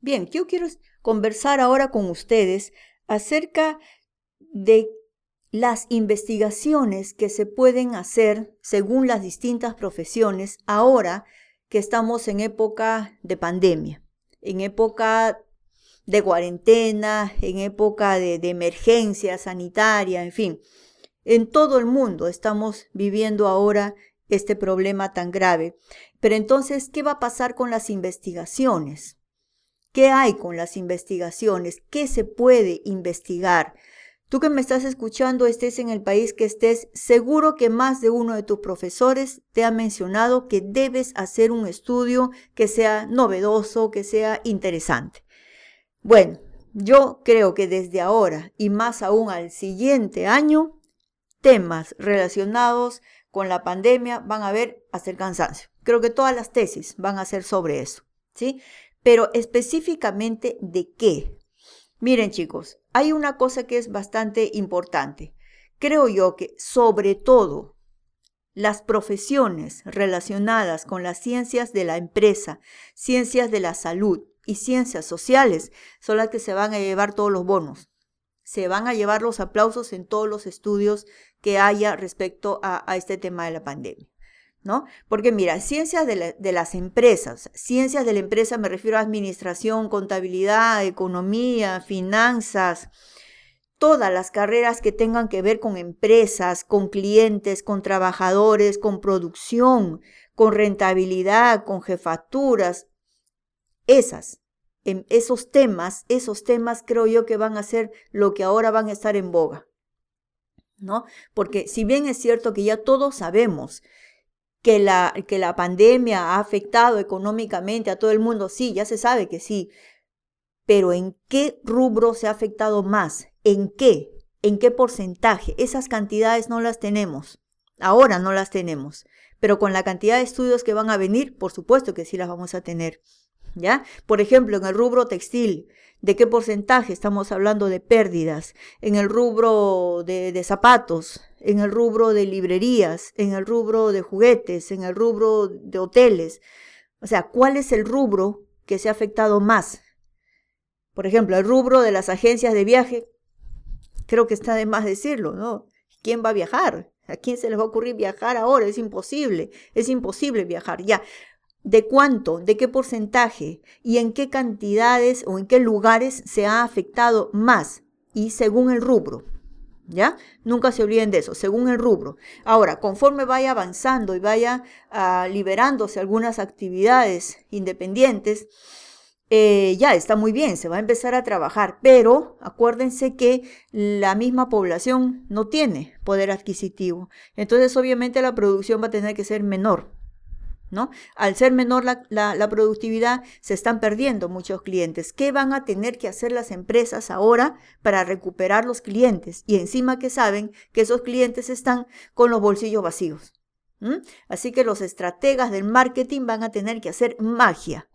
Bien, yo quiero conversar ahora con ustedes acerca de las investigaciones que se pueden hacer según las distintas profesiones ahora que estamos en época de pandemia, en época de cuarentena, en época de, emergencia sanitaria, en fin. En todo el mundo estamos viviendo ahora este problema tan grave. Pero entonces, ¿qué va a pasar con las investigaciones? ¿Qué hay con las investigaciones? ¿Qué se puede investigar? Tú que me estás escuchando, estés en el país que estés, seguro que más de uno de tus profesores te ha mencionado que debes hacer un estudio que sea novedoso, que sea interesante. Bueno, yo creo que desde ahora y más aún al siguiente año, temas relacionados con la pandemia van a ver hasta el cansancio. Creo que todas las tesis van a ser sobre eso, ¿sí? Pero específicamente de qué. Miren chicos, hay una cosa que es bastante importante. Creo yo que sobre todo las profesiones relacionadas con las ciencias de la empresa, ciencias de la salud y ciencias sociales son las que se van a llevar todos los bonos. Se van a llevar los aplausos en todos los estudios que haya respecto a, este tema de la pandemia. ¿No? Porque mira, ciencias de, las empresas, ciencias de la empresa me refiero a administración, contabilidad, economía, finanzas, todas las carreras que tengan que ver con empresas, con clientes, con trabajadores, con producción, con rentabilidad, con jefaturas, esas, en esos temas, esos temas creo yo que van a ser lo que ahora van a estar en boga. ¿No? Porque si bien es cierto que ya todos sabemos que la, que la pandemia ha afectado económicamente a todo el mundo, sí, ya se sabe que sí, pero ¿en qué rubro se ha afectado más? ¿En qué? ¿En qué porcentaje? Esas cantidades no las tenemos. Ahora no las tenemos. Pero con la cantidad de estudios que van a venir, por supuesto que sí las vamos a tener. ¿Ya? Por ejemplo, en el rubro textil, ¿de qué porcentaje estamos hablando de pérdidas? En el rubro de, de zapatos, en el rubro de librerías, en el rubro de juguetes, en el rubro de hoteles. O sea, ¿cuál es el rubro que se ha afectado más? Por ejemplo, el rubro de las agencias de viaje, creo que está de más decirlo, ¿no? ¿Quién va a viajar? ¿A quién se les va a ocurrir viajar ahora? Es imposible, es imposible viajar. Ya, ¿de cuánto? ¿De qué porcentaje? ¿Y en qué cantidades o en qué lugares se ha afectado más? Y según el rubro. ¿Ya? Nunca se olviden de eso, según el rubro. Ahora, conforme vaya avanzando y vaya ah, liberándose algunas actividades independientes, eh, ya está muy bien, se va a empezar a trabajar, pero acuérdense que la misma población no tiene poder adquisitivo. Entonces, obviamente, la producción va a tener que ser menor. ¿No? Al ser menor la, productividad, se están perdiendo muchos clientes. ¿Qué van a tener que hacer las empresas ahora para recuperar los clientes? Y encima que saben que esos clientes están con los bolsillos vacíos. Así que los estrategas del marketing van a tener que hacer magia.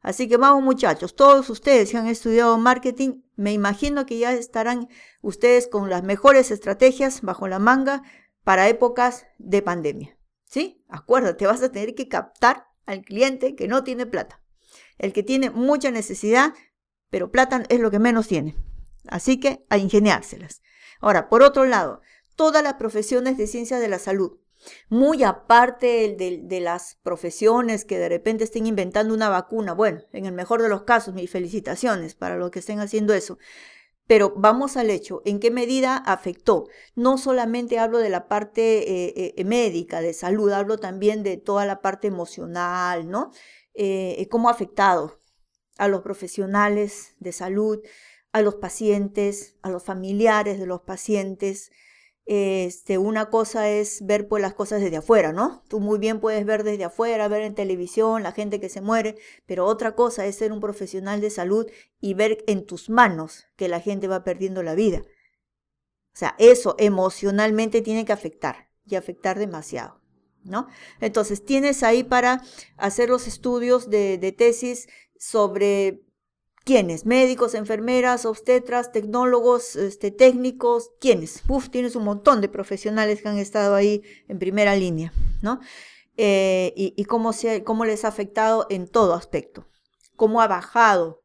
Así que vamos muchachos, todos ustedes que han estudiado marketing, me imagino que ya estarán ustedes con las mejores estrategias bajo la manga para épocas de pandemia. ¿Sí? Acuérdate, vas a tener que captar al cliente que no tiene plata. El que tiene mucha necesidad, pero plata es lo que menos tiene. Así que a ingeniárselas. Ahora, por otro lado, todas las profesiones de ciencias de la salud, muy aparte de, de, las profesiones que de repente estén inventando una vacuna, bueno, en el mejor de los casos, mis felicitaciones para los que estén haciendo eso, pero vamos al hecho, ¿en qué medida afectó? No solamente hablo de la parte eh, eh, médica, de salud, hablo también de toda la parte emocional, ¿no? Eh, ¿Cómo ha afectado a los profesionales de salud, a los pacientes, a los familiares de los pacientes? Este, una cosa es ver pues las cosas desde afuera, ¿no? Tú muy bien puedes ver desde afuera, ver en televisión la gente que se muere, pero otra cosa es ser un profesional de salud y ver en tus manos que la gente va perdiendo la vida. O sea, eso emocionalmente tiene que afectar y afectar demasiado, ¿no? Entonces, tienes ahí para hacer los estudios de, de tesis sobre ¿Quiénes? Médicos, enfermeras, obstetras, tecnólogos, este, técnicos, ¿quiénes? Uf, tienes un montón de profesionales que han estado ahí en primera línea, ¿no? Eh, y, cómo, se, cómo les ha afectado en todo aspecto. Cómo ha bajado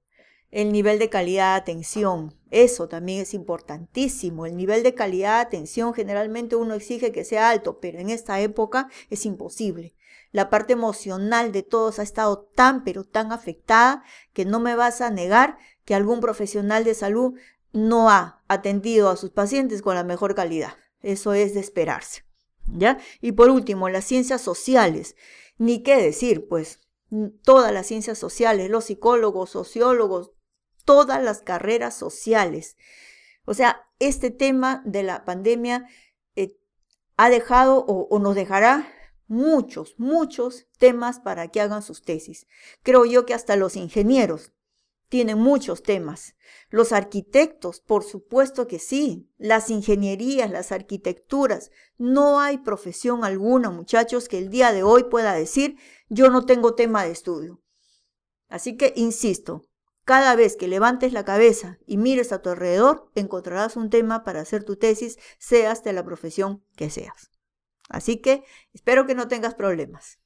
el nivel de calidad de atención. Eso también es importantísimo. El nivel de calidad de atención generalmente uno exige que sea alto, pero en esta época es imposible. La parte emocional de todos ha estado tan, pero tan afectada que no me vas a negar que algún profesional de salud no ha atendido a sus pacientes con la mejor calidad. Eso es de esperarse. ¿Ya? Y por último, las ciencias sociales. Ni qué decir, pues todas las ciencias sociales, los psicólogos, sociólogos, todas las carreras sociales. O sea, este tema de la pandemia eh, ha dejado o, nos dejará muchos, muchos temas para que hagan sus tesis. Creo yo que hasta los ingenieros tienen muchos temas. Los arquitectos, por supuesto que sí. Las ingenierías, las arquitecturas. No hay profesión alguna, muchachos, que el día de hoy pueda decir, yo no tengo tema de estudio. Así que, insisto, cada vez que levantes la cabeza y mires a tu alrededor, encontrarás un tema para hacer tu tesis, seas de la profesión que seas. Así que espero que no tengas problemas.